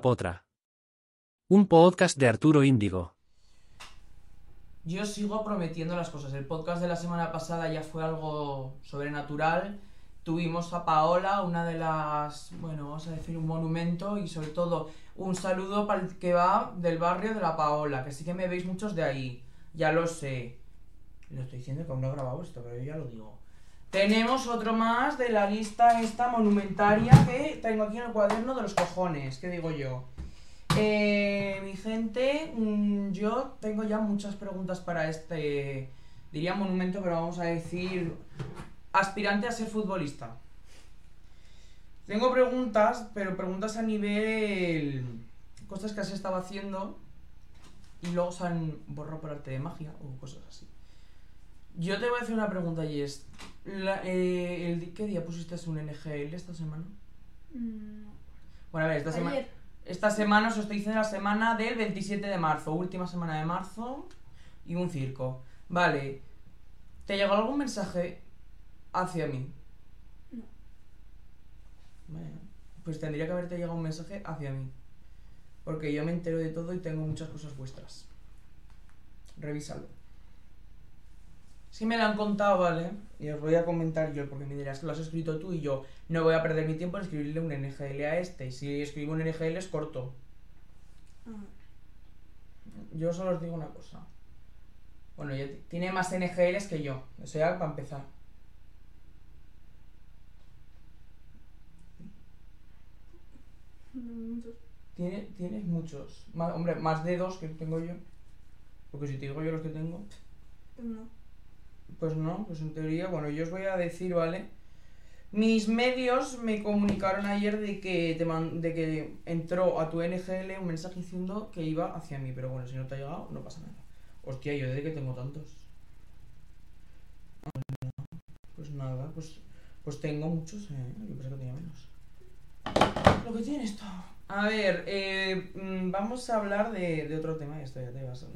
Potra. Un podcast de Arturo Índigo. Yo sigo prometiendo las cosas. El podcast de la semana pasada ya fue algo sobrenatural. Tuvimos a Paola, una de las, bueno, vamos a decir, un monumento y sobre todo un saludo para el que va del barrio de la Paola, que sí que me veis muchos de ahí. Ya lo sé. Lo estoy diciendo aún no he grabado esto, pero yo ya lo digo. Tenemos otro más de la lista esta monumentaria que tengo aquí en el cuaderno de los cojones, ¿qué digo yo? Eh, mi gente, mm, yo tengo ya muchas preguntas para este, diría monumento, pero vamos a decir aspirante a ser futbolista. Tengo preguntas, pero preguntas a nivel cosas que has estado haciendo y luego se han borrado por arte de magia o cosas así. Yo te voy a hacer una pregunta y es, la- eh, el ¿qué día pusiste un NGL esta semana? Mm, Bueno, a ver, esta semana... Esta semana os estoy diciendo la semana del 27 de marzo, última semana de marzo y un circo. Vale, ¿te llegó algún mensaje hacia mí? No. Bueno, pues tendría que haberte llegado un mensaje hacia mí. Porque yo me entero de todo y tengo muchas cosas vuestras. Revísalo. Si me lo han contado, ¿vale? Y os voy a comentar yo, porque me dirás que lo has escrito tú y yo no voy a perder mi tiempo en escribirle un NGL a este. Y si escribo un NGL es corto. ah, Yo solo os digo una cosa. Bueno, ya t- tiene más NGLs que yo. Eso ya para empezar. muchos. Tiene, tienes muchos. Más, hombre, más de dos que tengo yo. Porque si te digo yo los que tengo, Pero no. Pues no, pues en teoría, bueno, yo os voy a decir, ¿vale? Mis medios me comunicaron ayer de que, te man- de que entró a tu NGL un mensaje diciendo que iba hacia mí, pero bueno, si no te ha llegado, no pasa nada. Hostia, yo desde que tengo tantos. Pues nada, pues, pues tengo muchos, eh. Yo pensé que tenía menos. Lo que tiene esto. A ver, eh, mm, vamos a hablar de, de otro tema. Esto ya te vas.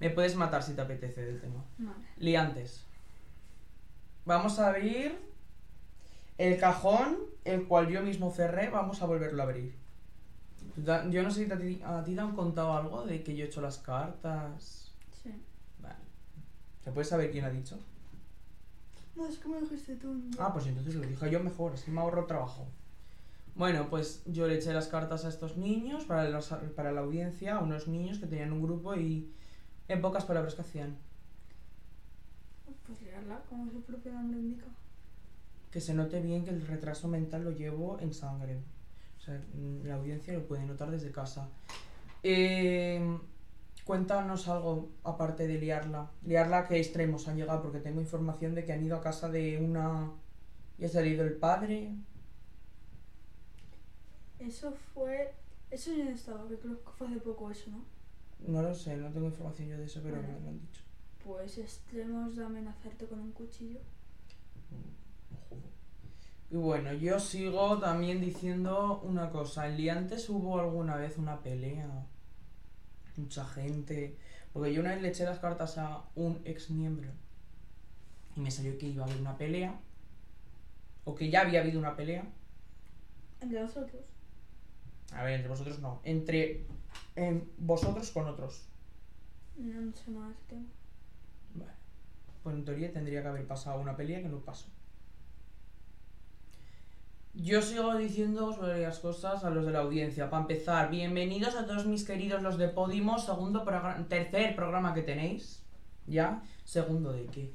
Me puedes matar si te apetece del tema. Vale. Liantes. Vamos a abrir el cajón, el cual yo mismo cerré. Vamos a volverlo a abrir. Yo no sé si a ti, a ti te han contado algo de que yo he hecho las cartas. Sí. Vale. ¿Se puede saber quién ha dicho? No, es que me lo dijiste tú. ¿no? Ah, pues entonces lo dije yo mejor, así me ahorro trabajo. Bueno, pues yo le eché las cartas a estos niños, para, los- para la audiencia, a unos niños que tenían un grupo y en pocas palabras que hacían. Pues leerla, como su propio nombre indica. Que se note bien que el retraso mental lo llevo en sangre. O sea, la audiencia lo puede notar desde casa. Eh, cuéntanos algo aparte de liarla. Liarla a qué extremos han llegado, porque tengo información de que han ido a casa de una... y ha salido el padre. Eso fue. Eso yo no estaba, que creo que fue hace poco eso, ¿no? No lo sé, no tengo información yo de eso, pero me lo han dicho. Pues extremos de amenazarte con un cuchillo. Y bueno, yo sigo también diciendo una cosa. En Liantes hubo alguna vez una pelea. Mucha gente. Porque yo una vez le eché las cartas a un ex miembro. Y me salió que iba a haber una pelea. O que ya había habido una pelea. Entre nosotros. A ver, entre vosotros no. Entre vosotros con otros. No, sé ese tema. Vale. Pues en teoría tendría que haber pasado una pelea que no pasó. Yo sigo diciendo varias cosas a los de la audiencia. Para empezar, bienvenidos a todos mis queridos los de Podimo, segundo tercer programa que tenéis. ¿Ya? Segundo de que.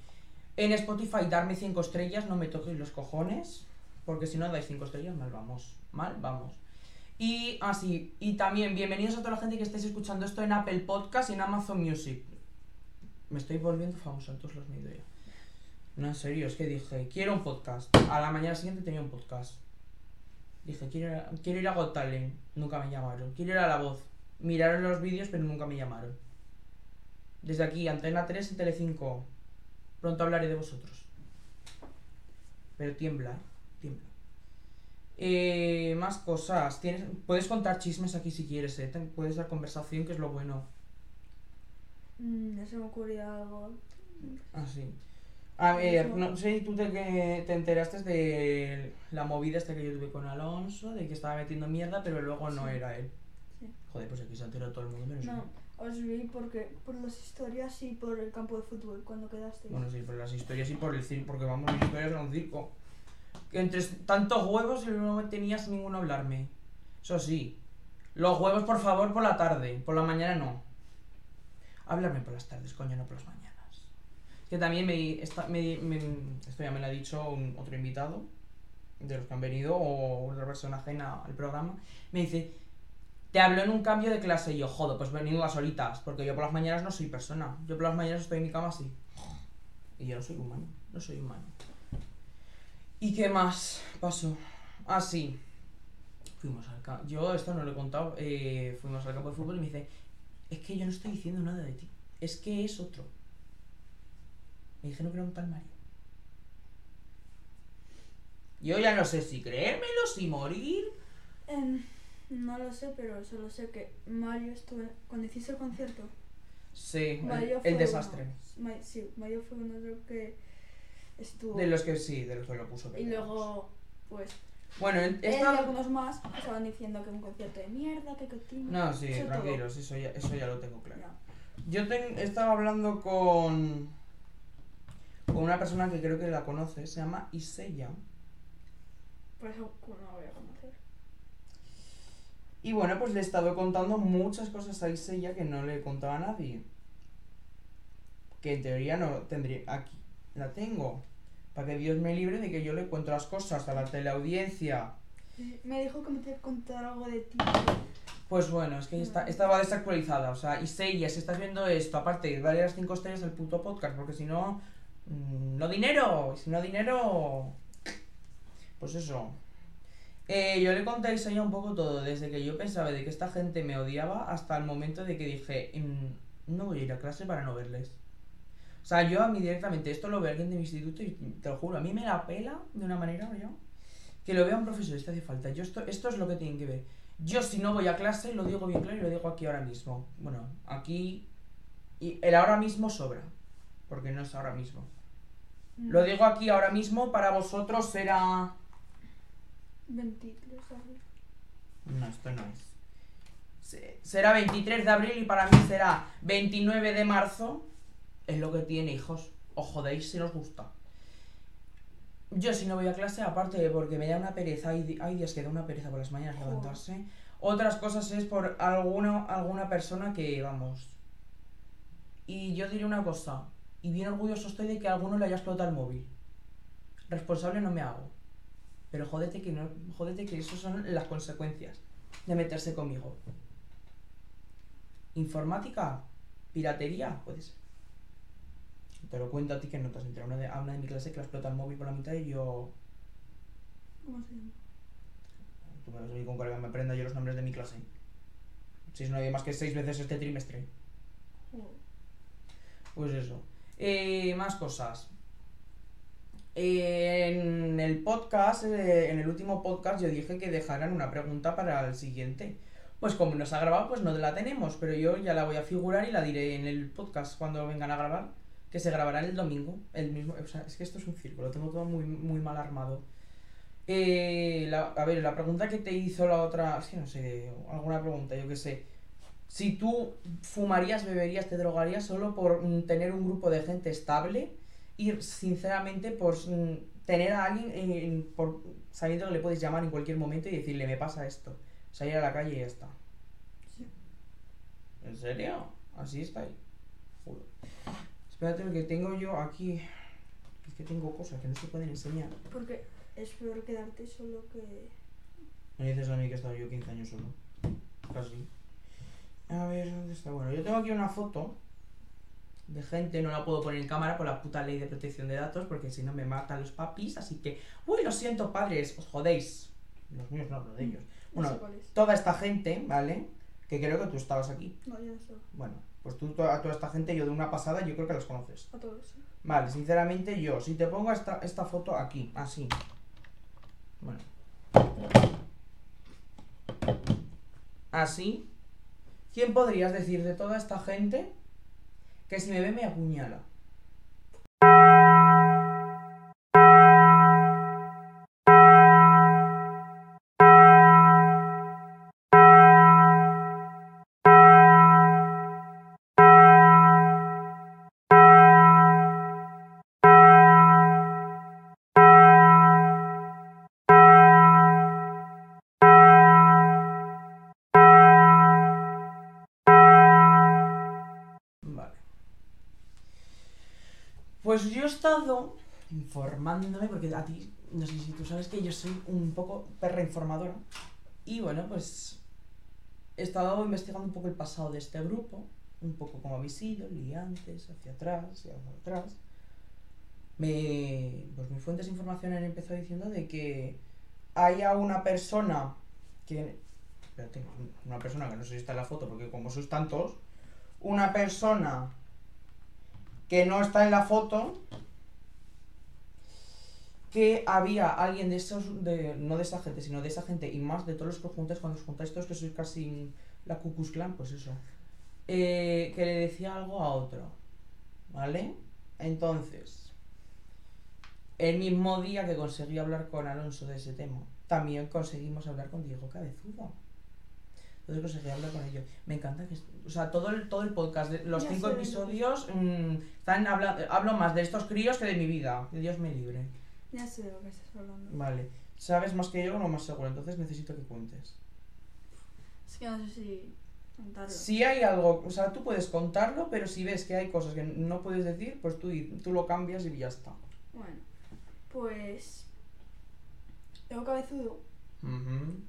En Spotify darme 5 estrellas, no me toquéis los cojones. Porque si no dais 5 estrellas, mal vamos. Mal vamos. Y así, y también bienvenidos a toda la gente que estáis escuchando esto en Apple Podcast y en Amazon Music. Me estoy volviendo famoso en todos los medios ya. No, en serio, es que dije, quiero un podcast. A la mañana siguiente tenía un podcast. Dije, quiero quiero ir a Got Talent. Nunca me llamaron. Quiero ir a La Voz. Miraron los vídeos, pero nunca me llamaron. Desde aquí, Antena 3 y Telecinco. Pronto hablaré de vosotros. Pero tiembla, tiembla. Eh, más cosas. Tienes, puedes contar chismes aquí si quieres, ¿eh? Puedes dar conversación, que es lo bueno. Mm, ya se me ocurría algo. Así. A ver, no sé si tú te, que te enteraste de la movida esta que yo tuve con Alonso, de que estaba metiendo mierda, pero luego no Sí. era él. Sí. Joder, pues aquí se ha enterado todo el mundo menos. No, os vi porque por las historias y por el campo de fútbol cuando quedasteis. Bueno, sí, por las historias y por el circo, porque vamos, mis historias eran un circo. Entre tantos huevos no tenías ninguno hablarme. Eso sí, los huevos por favor por la tarde, por la mañana no. Háblame por las tardes, coño, no por las mañanas. Que también me, esta- me- me- esto ya me lo ha dicho un- otro invitado de los que han venido o otra persona ajena al programa. Me dice, te hablo en un cambio de clase y yo, jodo, pues venido a solitas, porque yo por las mañanas no soy persona. Yo por las mañanas estoy en mi cama así. Y yo no soy humano, no soy humano. ¿Y qué más pasó? Ah, sí. Fuimos al campo. Yo esto no lo he contado. eh, fuimos al campo de fútbol y me dice, es que yo no estoy diciendo nada de ti. Es que es otro. Me dijeron que era un tal Mario. Yo ya no sé si creérmelo, si morir. Em, no lo sé, pero solo sé que Mario estuvo cuando hiciste el concierto. Sí, el, Mario el desastre. uno- sí, Mario fue uno de los que estuvo. De los que sí, de los que lo puso. Y luego, pues, Bueno, esta... algunos más estaban diciendo que un concierto de mierda, que continúa. No, sí, Eso todo. tranquilos, eso ya, eso ya lo tengo claro. No. Yo ten- estaba hablando con, con una persona que creo que la conoce, se llama Iseya. Por eso no lo voy a conocer. Y bueno, pues le he estado contando muchas cosas a Iseya que no le contaba a nadie. Que en teoría no tendría. Aquí la tengo. Para que Dios me libre de que yo le cuento las cosas a la teleaudiencia. Me dijo que me que contar algo de ti. Pues bueno, es que estaba desactualizada. O sea, Iseya, si estás viendo esto, aparte, dale las 5 estrellas al puto podcast, porque si no. mm, no dinero. Si no dinero. Pues eso. Eh, yo le conté a Isaiah un poco todo, desde que yo pensaba de que esta gente me odiaba hasta el momento de que dije, "Mm, no voy a ir a clase para no verles. O sea, yo a mí directamente, esto lo ve alguien de mi instituto y te lo juro, a mí me la pela de una manera, yo, que lo vea un profesor, esto hace falta. Yo esto, esto es lo que tienen que ver. Yo si no voy a clase, lo digo bien claro y lo digo aquí ahora mismo. Bueno, aquí... Y el ahora mismo sobra, porque no es ahora mismo. Lo digo aquí ahora mismo, para vosotros será... 23 de abril. No, esto no es. Se- Será 23 de abril y para mí será 29 de marzo. Es lo que tiene, hijos. Os jodéis si os gusta. Yo si no voy a clase, aparte de porque me da una pereza, hay, días que da una pereza por las mañanas Joder. levantarse. Otras cosas es por alguna, alguna persona que, vamos. Y yo diré una cosa, y bien orgulloso estoy de que a alguno le haya explotado el móvil. Responsable no me hago. Pero jódete que no, jódete que eso son las consecuencias de meterse conmigo. Informática, piratería, puede ser. Te lo cuento a ti que no te has enterado. Una de- A una de mi clase que le explota el móvil por la mitad y yo. ¿Cómo se llama? Tú me vas a con cuál me aprenda yo los nombres de mi clase. Si no hay más que seis veces este trimestre. Pues eso. Eh, más cosas. Eh, en el podcast, eh, en el último podcast, yo dije que dejaran una pregunta para el siguiente. Pues como no se ha grabado, pues no la tenemos, pero yo ya la voy a figurar y la diré en el podcast cuando vengan a grabar, que se grabará el domingo, el mismo, o sea, es que esto es un circo, lo tengo todo muy, muy mal armado. Eh, la- a ver, la pregunta que te hizo la otra, es que no sé, alguna pregunta, yo qué sé. Si tú fumarías, beberías, te drogarías solo por mm, tener un grupo de gente estable y sinceramente por mm, tener a alguien en- por, sabiendo que le puedes llamar en cualquier momento y decirle me pasa esto. Salir a la calle y ya está. Sí. ¿En serio? Así está ahí. Joder. Espérate que tengo yo aquí. Es que tengo cosas que no se pueden enseñar. Porque es peor quedarte solo que. Me dices a mí que he estado yo 15 años solo. Casi. A ver, ¿dónde está? Bueno, yo tengo aquí una foto de gente, no la puedo poner en cámara por la puta ley de protección de datos, porque si no me matan los papis, así que... Uy, lo siento, padres, os jodéis. Los míos no, los de ellos. No Bueno, sé toda esta gente, ¿vale? Que creo que tú estabas aquí. No, yo no sé. Bueno, pues tú, toda, toda esta gente, yo de una pasada, yo creo que las conoces. A todos. Vale, sinceramente yo, si te pongo esta, esta foto aquí, así. Bueno. Así. ¿Quién podrías decir de toda esta gente que si me ve me apuñala? Pues yo he estado informándome, porque a ti, no sé si tú sabes que yo soy un poco perra informadora. Y bueno, pues he estado investigando un poco el pasado de este grupo, un poco cómo habéis ido, liantes, hacia atrás y hacia atrás. Me, pues mis fuentes de información han empezado diciendo de que haya una persona que... Espérate, una persona que no sé si está en la foto, porque como sois tantos, una persona que no está en la foto, que había alguien de esos, de, no de esa gente, sino de esa gente y más de todos los que cuando os juntáis todos que sois casi la Cucus Clan, pues eso, eh, que le decía algo a otro, ¿vale? Entonces, el mismo día que conseguí hablar con Alonso de ese tema, también conseguimos hablar con Diego Cabezudo. Entonces conseguí hablar con ellos. Me encanta que... O sea, todo el, todo el podcast, los Ya cinco episodios, mm, están habla- hablo más de estos críos que de mi vida. Dios me libre. Ya sé de lo que estás hablando. Vale. Sabes más que yo, no más seguro. Entonces necesito que cuentes. Es que no sé si contarlo. Si hay algo, o sea, tú puedes contarlo, pero si ves que hay cosas que no puedes decir, pues tú, tú lo cambias y ya está. Bueno, pues. Tengo cabezudo. Ujú.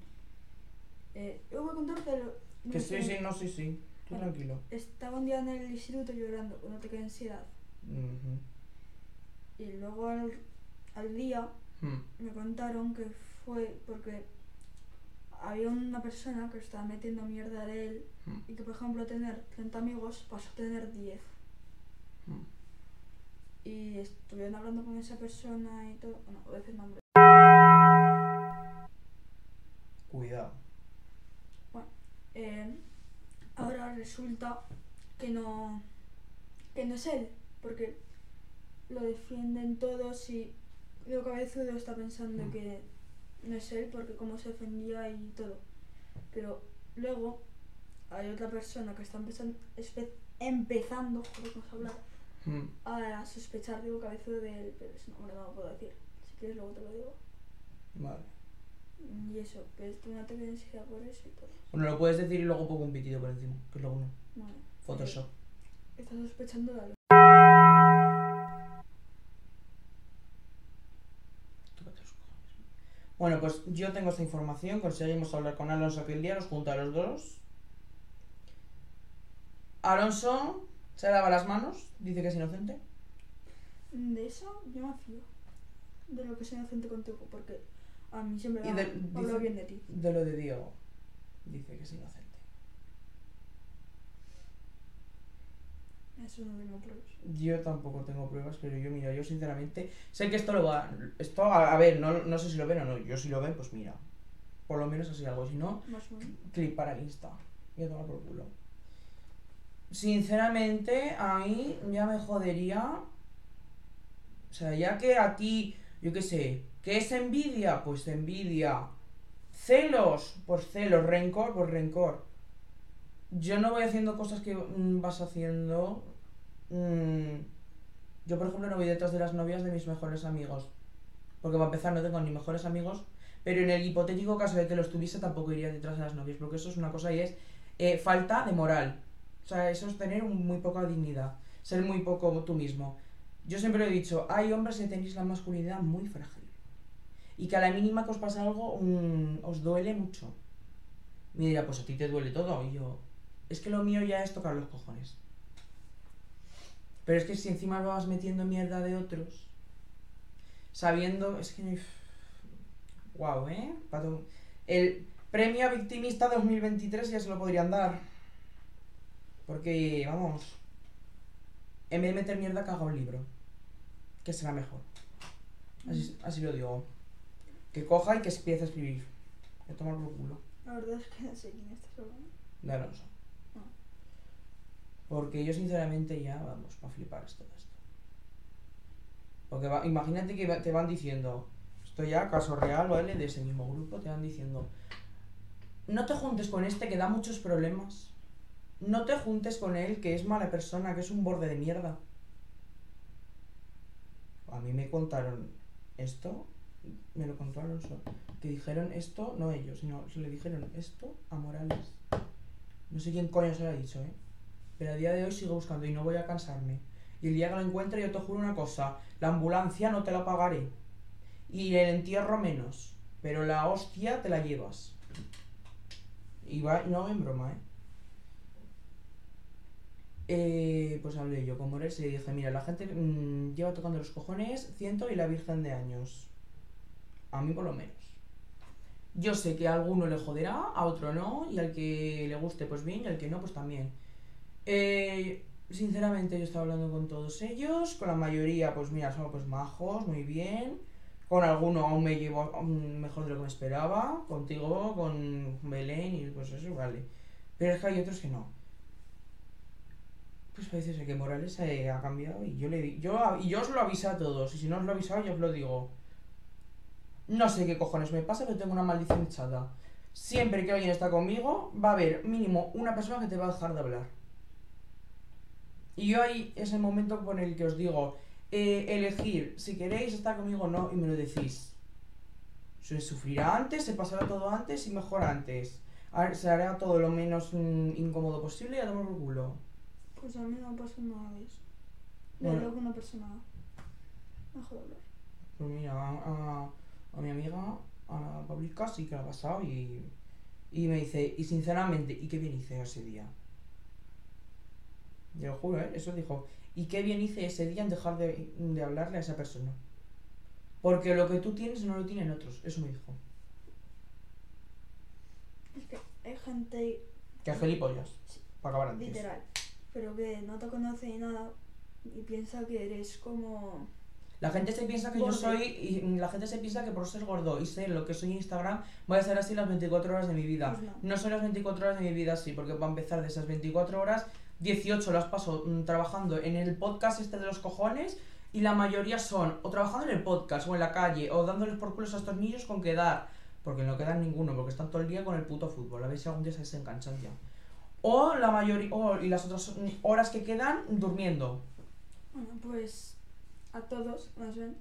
Eh, yo voy a contarte lo. Que sí, sí, no, sí, sí. Tú tranquilo. Estaba un día en el instituto llorando con ataque de ansiedad. Y luego al, al día Mm. me contaron que fue porque había una persona que estaba metiendo mierda de él Mm. y que, por ejemplo, tener 30 amigos pasó a tener 10. Mm. Y estuvieron hablando con esa persona y todo. Bueno, voy a decir nombre. Cuidado. Eh, ahora resulta que no. que no es él, porque lo defienden todos y Leo Cabezudo está pensando Mm. que no es él porque cómo se defendía y todo. Pero luego hay otra persona que está empezando, empezando, hablar, Mm. a sospechar Leo Cabezudo de él, pero ese nombre no lo puedo decir. Si quieres luego te lo digo. Vale. Y eso, que tuvo una ansiedad por eso y todo. Bueno, lo puedes decir y luego pongo un pitido por encima, que es lo uno. Bueno, Photoshop. eh, está sospechando de algo. Bueno, pues yo tengo esta información, conseguimos hablar con Alonso aquel día, nos junta a los dos. Alonso se lava las manos, dice que es inocente. De eso yo me fío. De lo que soy inocente contigo, porque a mí siempre Y me de- hablo dice- bien de ti. De lo de Diego, dice que es inocente. Eso no tengo pruebas. Yo tampoco tengo pruebas, pero yo, mira, yo sinceramente sé que esto lo va. Esto, a, a ver, no, no sé si lo ven o no. Yo si lo ven, pues mira. Por lo menos así algo. Si no, clip para el Insta. Y a tomar por culo. Sinceramente, a mí ya me jodería. O sea, ya que aquí, yo qué sé, ¿qué es envidia? Pues envidia. Celos, pues celos. Rencor, pues rencor. Yo no voy haciendo cosas que mm, vas haciendo. mm, yo, por ejemplo, no voy detrás de las novias de mis mejores amigos. Porque para empezar no tengo ni mejores amigos. Pero en el hipotético caso de que los tuviese, tampoco iría detrás de las novias. Porque eso es una cosa y es eh, falta de moral. O sea, eso es tener muy poca dignidad. Ser muy poco tú mismo. Yo siempre lo he dicho, hay hombres que tenéis la masculinidad muy frágil. Y que a la mínima que os pasa algo, mm, os duele mucho. Me dirá, pues a ti te duele todo. Y yo, es que lo mío ya es tocar los cojones. Pero es que si encima vas metiendo mierda de otros, sabiendo, es que... Wow, ¿eh? El premio victimista 2023 ya se lo podrían dar. Porque, vamos, en vez de meter mierda, caga un libro. Que será mejor. Así lo digo. Que coja y que empiece a escribir. Que tomar por culo. La verdad es que no sé quién estás hablando. De Alonso. Ah. Porque yo sinceramente ya, vamos, para flipar es todo esto. Porque va- imagínate que va- te van diciendo, esto ya, caso real, ¿vale? De ese mismo grupo, te van diciendo, no te juntes con este que da muchos problemas. No te juntes con él que es mala persona, que es un borde de mierda. A mí me contaron esto, me lo contó Alonso, que dijeron esto, no ellos, sino se le dijeron esto a Morales. No sé quién coño se lo ha dicho, ¿eh? Pero a día de hoy sigo buscando y no voy a cansarme. Y el día que lo encuentre, yo te juro una cosa: la ambulancia no te la pagaré. Y el entierro menos. Pero la hostia te la llevas. Y va, no en broma, ¿eh? Eh, pues hablé yo con Mores y dije, mira, la gente mm, lleva tocando los cojones ciento y la Virgen de años. A mí por lo menos. Yo sé que a alguno le joderá, a otro no, y al que le guste pues bien, y al que no pues también. Eh, sinceramente yo estaba hablando con todos ellos, con la mayoría pues mira, son pues majos, muy bien. Con alguno aún me llevo aún mejor de lo que me esperaba, contigo, con Belén y pues eso, vale. Pero es que hay otros que no. Pues parece ser que Morales eh, ha cambiado y yo le yo y yo os lo avisé a todos y si no os lo he avisado yo os lo digo. No sé qué cojones me pasa, pero tengo una maldición echada. Siempre que alguien está conmigo, va a haber mínimo una persona que te va a dejar de hablar. Y yo ahí es el momento con el que os digo, eh, elegir si queréis estar conmigo o no y me lo decís. Se sufrirá antes, se pasará todo antes y mejor antes. Ver, se hará todo lo menos mm, incómodo posible y a tomar por culo. Pues a mí no me pasó nada de eso. De Bueno. una persona me dejó de hablar. Pues mira, a, a- a mi amiga, a la Pablica, sí que la ha pasado y, y me dice, y sinceramente, ¿y qué bien hice ese día? Yo lo juro, ¿eh? Eso dijo, ¿y qué bien hice ese día en dejar de, de hablarle a esa persona? Porque lo que tú tienes no lo tienen otros, eso me dijo. Es que hay gente Que a gilipollas, Sí. para acabar antes. literal, pero que no te conoce ni nada y piensa que eres como... La gente se piensa que yo soy, y la gente se piensa que por ser gordo y ser lo que soy en Instagram, voy a ser así las 24 horas de mi vida. Pues no. No son las 24 horas de mi vida así, porque para empezar de esas 24 horas, 18 las paso mm, trabajando en el podcast este de los cojones y la mayoría son o trabajando en el podcast o en la calle o dándoles por culos a estos niños con quedar, porque no quedan ninguno, porque están todo el día con el puto fútbol, a ver si algún día se desenganchan ya. O la mayoría, o, y las otras horas que quedan durmiendo. Bueno, pues a todos, más bien,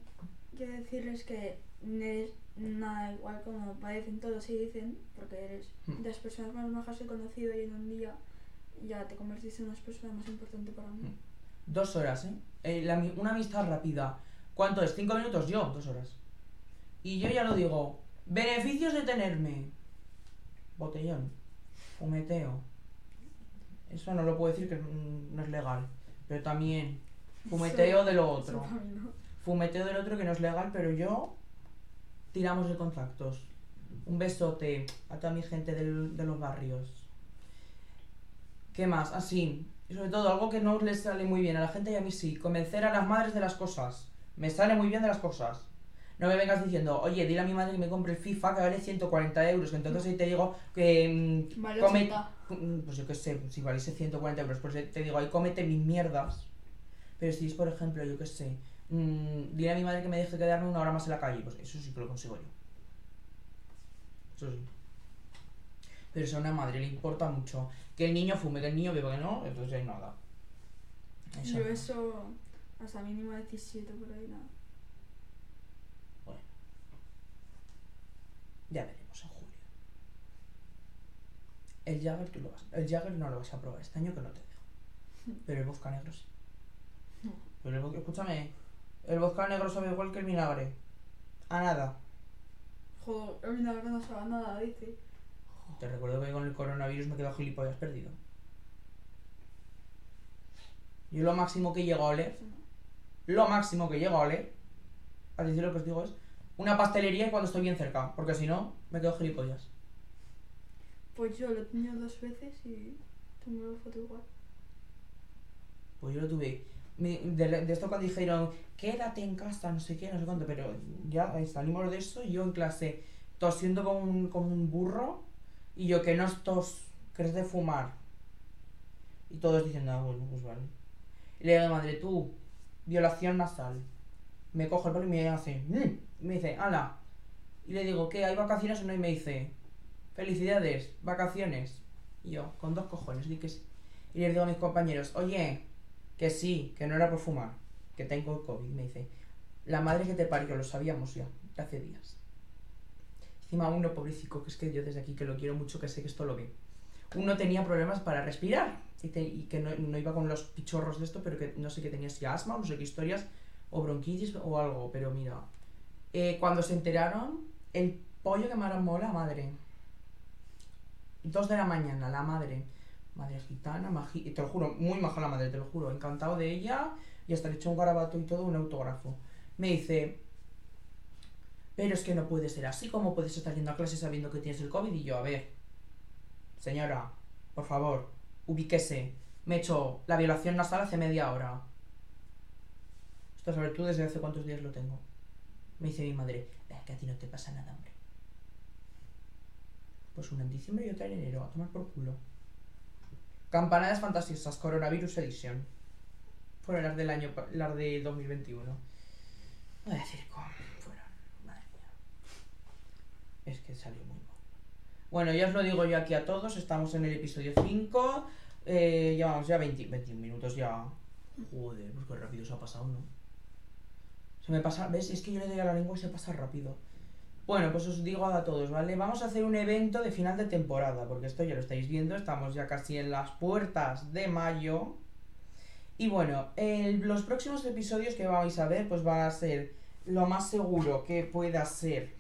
quiero decirles que no eres nada igual como parecen todos y dicen, porque eres Hmm. de las personas más bajas que he conocido y en un día ya te convertiste en una persona más importante para mí. Hmm. Dos horas, ¿eh? Eh, la una amistad rápida. ¿Cuánto es? ¿Cinco minutos? Yo, dos horas. Y yo ya lo digo. Beneficios de tenerme. Botellón. Fumeteo. Eso no lo puedo decir que no es legal. Pero también. Fumeteo de lo otro. Fumeteo del otro que no es legal, pero yo. Tiramos de contactos. Un besote a toda mi gente del- de los barrios. ¿Qué más? Así. Y sobre todo, algo que no les sale muy bien a la gente y a mí sí. Convencer a las madres de las cosas. Me sale muy bien de las cosas. No me vengas diciendo, oye, dile a mi madre que me compre el FIFA que vale 140 euros. que Entonces ahí te digo que. mm, Vale, come- 80. Mm, Pues yo qué sé, si valiese 140 euros, pues te digo, ahí cómete mis mierdas. Pero si es, por ejemplo, yo qué sé, mm, dile a mi madre que me deje quedarme una hora más en la calle, pues eso sí que lo consigo yo. Eso sí. Pero si a una madre le importa mucho que el niño fume, que el niño beba, que no, entonces hay nada. Eso Yo eso hasta mínimo 17 por ahí nada. Ya veremos en julio. El Jagger tú lo vas. El Jagger no lo vas a probar este año que no te dejo. Pero el vodka negro sí. Pero el vodka, escúchame, el vodka negro sabe igual que el vinagre. A nada. Joder, el vinagre no sabe a nada, dice. Te recuerdo que con el coronavirus me he quedado gilipollas perdido. Yo lo máximo que llego a oler, lo máximo que llego a oler, a decir lo que os digo es, una pastelería cuando estoy bien cerca, porque si no, me quedo gilipollas. Pues yo lo he tenido dos veces y tengo la foto igual. Pues yo lo tuve. De, esto cuando dijeron, quédate en casa, no sé qué, no sé cuánto, pero ya eh, salimos de eso yo en clase tosiendo como un, como un burro y yo que no es tos, que es de fumar. Y todos diciendo, ah, bueno, pues vale. Y le digo madre, tú, violación nasal. Me cojo el pelo y me hace, "Mm", y me dice, ala. Y le digo, ¿qué? ¿Hay vacaciones o no? Y me dice, felicidades, vacaciones. Y yo, con dos cojones, di que sí. Y le digo a mis compañeros, oye, que sí, que no era por fumar, que tengo COVID. Me dice, la madre que te parió, lo sabíamos ya, hace días. Encima uno, pobrecito, que es que yo desde aquí que lo quiero mucho, que sé que esto lo ve. Uno tenía problemas para respirar y, que no, no iba con los pichorros de esto, pero que no sé qué tenía, si asma no sé qué historias, o bronquitis o algo, pero mira. Eh, cuando se enteraron, el pollo que me la madre. Dos de la mañana, la madre. Madre gitana, maji, te lo juro, muy maja la madre, te lo juro, encantado de ella y hasta le echó un garabato y todo, un autógrafo. Me dice, pero es que no puede ser así, ¿cómo puedes estar yendo a clase sabiendo que tienes el COVID? Y yo, a ver, señora, por favor, ubíquese. Me he hecho la violación nasal hace media hora. Esto sabes tú desde hace cuántos días lo tengo. Me dice mi madre, "Eh, que a ti no te pasa nada, hombre. Pues una en diciembre y otra en enero, a tomar por culo. Campanadas fantasiosas, Coronavirus Edition. Fueron las del año, las de 2021. No voy a decir cómo fueron, madre mía. Es que salió muy mal. Bueno, ya os lo digo yo aquí a todos, estamos en el episodio 5. Eh, llevamos ya 20, 21 minutos ya. Joder, pues qué rápido se ha pasado, ¿no? Se me pasa, ¿ves? Es que yo le doy a la lengua y se pasa rápido. Bueno, pues os digo a todos, ¿vale? Vamos a hacer un evento de final de temporada, porque esto ya lo estáis viendo, estamos ya casi en las puertas de mayo. Y bueno, los próximos episodios que vais a ver, pues van a ser lo más seguro que pueda ser.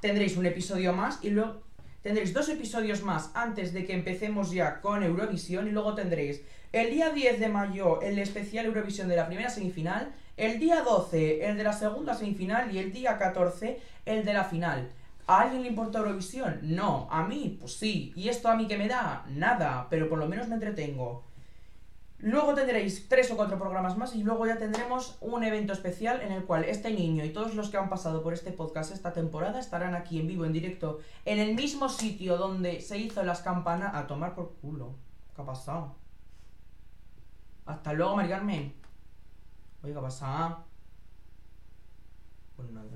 Tendréis un episodio más y luego tendréis dos episodios más antes de que empecemos ya con Eurovisión y luego tendréis el día 10 de mayo el especial Eurovisión de la primera semifinal, el día 12 el de la segunda semifinal y el día 14 el de la final. ¿A alguien le importa Eurovisión? No. ¿A mí? Pues sí. ¿Y esto a mí qué me da? Nada. Pero por lo menos me entretengo. Luego tendréis tres o cuatro programas más y luego ya tendremos un evento especial en el cual este niño y todos los que han pasado por este podcast esta temporada estarán aquí en vivo, en directo, en el mismo sitio donde se hizo las campanas a tomar por culo. ¿Qué ha pasado? Hasta luego, Mari Carmen. Oye, ¿qué ha pasado? Pues nada,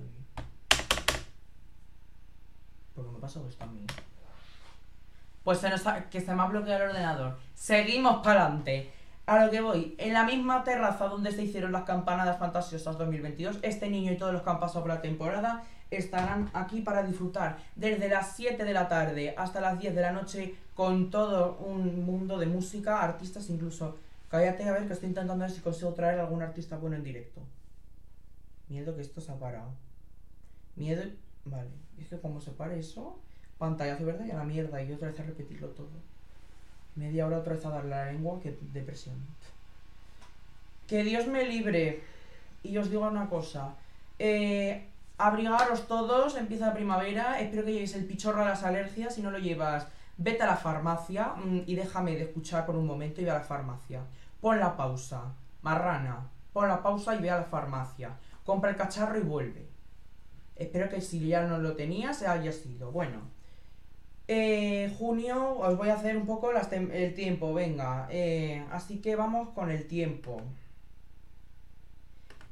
¿Por qué me pasa esto a mí? Pues se nos ha- que se me ha bloqueado el ordenador. Seguimos para adelante. A lo que voy, en la misma terraza donde se hicieron las campanadas fantasiosas 2022, este niño y todos los que han pasado por la temporada estarán aquí para disfrutar desde las 7 de la tarde hasta las 10 de la noche con todo un mundo de música, artistas incluso. Cállate a ver que estoy intentando ver si consigo traer algún artista bueno en directo. Miedo que esto se ha parado. Miedo... Vale, es que como se pare eso, pantallazo verde y a la mierda y otra vez a repetirlo todo. Media hora otra vez a darle a la lengua, que depresión. Que Dios me libre. Y os digo una cosa. Eh, abrigaros todos, empieza la primavera. Espero que llevéis el pichorro a las alergias. Si no lo llevas, vete a la farmacia mm, y déjame de escuchar por un momento y ve a la farmacia. Pon la pausa. Marrana. Pon la pausa y ve a la farmacia. Compra el cacharro y vuelve. Espero que si ya no lo tenías, haya sido. Bueno. Eh, junio, os voy a hacer un poco las el tiempo, venga. eh, así que vamos con el tiempo.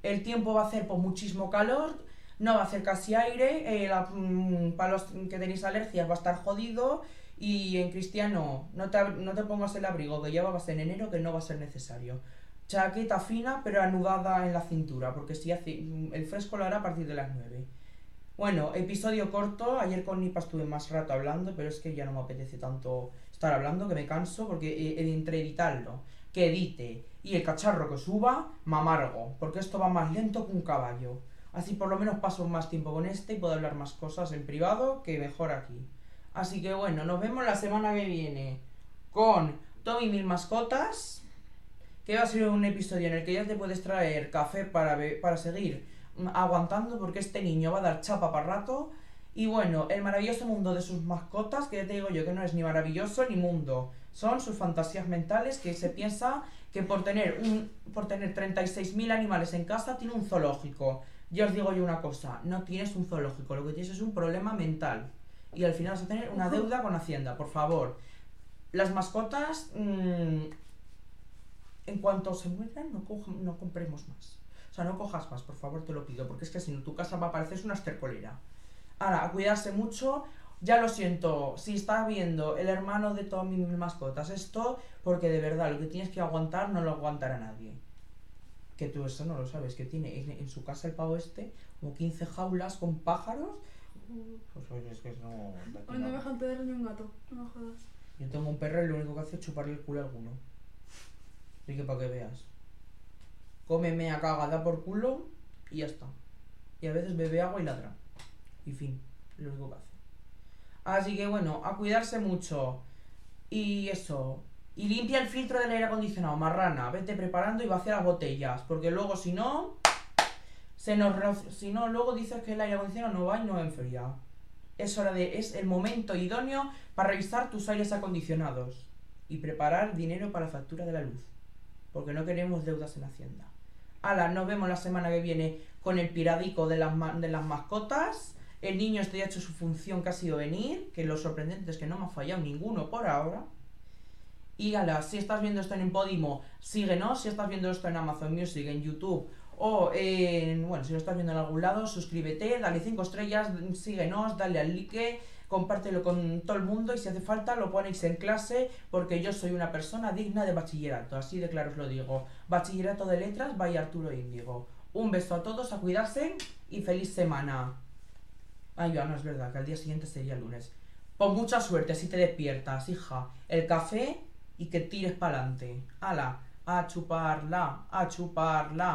El tiempo va a hacer pues muchísimo calor, no va a hacer casi aire, eh, mm, para los que tenéis alergias va a estar jodido y en cristiano no te, no te pongas el abrigo que llevabas en enero que no va a ser necesario. Chaqueta fina pero anudada en la cintura porque si hace, mm, el fresco lo hará a partir de las 9. Bueno, episodio corto. Ayer con Nipa estuve más rato hablando, pero es que ya no me apetece tanto estar hablando, que me canso, porque entre editarlo, que edite y el cacharro que suba, me amargo, porque esto va más lento que un caballo. Así por lo menos paso más tiempo con este y puedo hablar más cosas en privado que mejor aquí. Así que bueno, nos vemos la semana que viene con Tommy Mil Mascotas, que va a ser un episodio en el que ya te puedes traer café para, para seguir aguantando porque este niño va a dar chapa para rato. Y bueno, el maravilloso mundo de sus mascotas, que ya te digo yo que no es ni maravilloso ni mundo. Son sus fantasías mentales que se piensa que por tener un por tener 36.000 animales en casa tiene un zoológico. Ya os digo yo una cosa, no tienes un zoológico, lo que tienes es un problema mental. Y al final vas a tener una deuda con Hacienda, por favor. Las mascotas, mm, en cuanto se mueran, no, no compremos más. O sea, no cojas más, por favor, te lo pido, porque es que si no, tu casa va a parecer una estercolera. Ahora, a cuidarse mucho. Ya lo siento, si estás viendo el hermano de todas mis mascotas esto, porque de verdad lo que tienes que aguantar no lo aguantará nadie. Que tú eso no lo sabes, que tiene en, en su casa el pavo este como 15 jaulas con pájaros. Pues oye, es que no... Hoy no me dejan tener ni un gato, no me jodas. Yo tengo un perro y lo único que hace es chuparle el culo a alguno. Así que para que veas. Cómeme a cagada por culo y ya está. Y a veces bebe agua y ladra. Y fin, lo único que hace. Así que bueno, a cuidarse mucho. Y eso. Y limpia el filtro del aire acondicionado, marrana. Vete preparando y vacía las botellas. Porque luego si no. Se nos si no, luego dices que el aire acondicionado no va y no enfría. Es hora de. es el momento idóneo para revisar tus aires acondicionados. Y preparar dinero para la factura de la luz. Porque no queremos deudas en Hacienda. Ala, nos vemos la semana que viene con el piradico de las, de las mascotas. El niño este ya ha hecho su función que ha sido venir. Que lo sorprendente es que no me ha fallado ninguno por ahora. Y ala, si estás viendo esto en Podimo, síguenos. Si estás viendo esto en Amazon Music, en YouTube o en. Bueno, si lo estás viendo en algún lado, suscríbete, dale 5 estrellas, síguenos, dale al like, compártelo con todo el mundo y si hace falta lo ponéis en clase porque yo soy una persona digna de bachillerato. Así de claro os lo digo. Bachillerato de letras, vaya Arturo Índigo. Un beso a todos, a cuidarse y feliz semana. Ay, ya no es verdad, que al día siguiente sería lunes. Pues mucha suerte si te despiertas, hija. El café y que tires para adelante. Ala, a chuparla, a chuparla.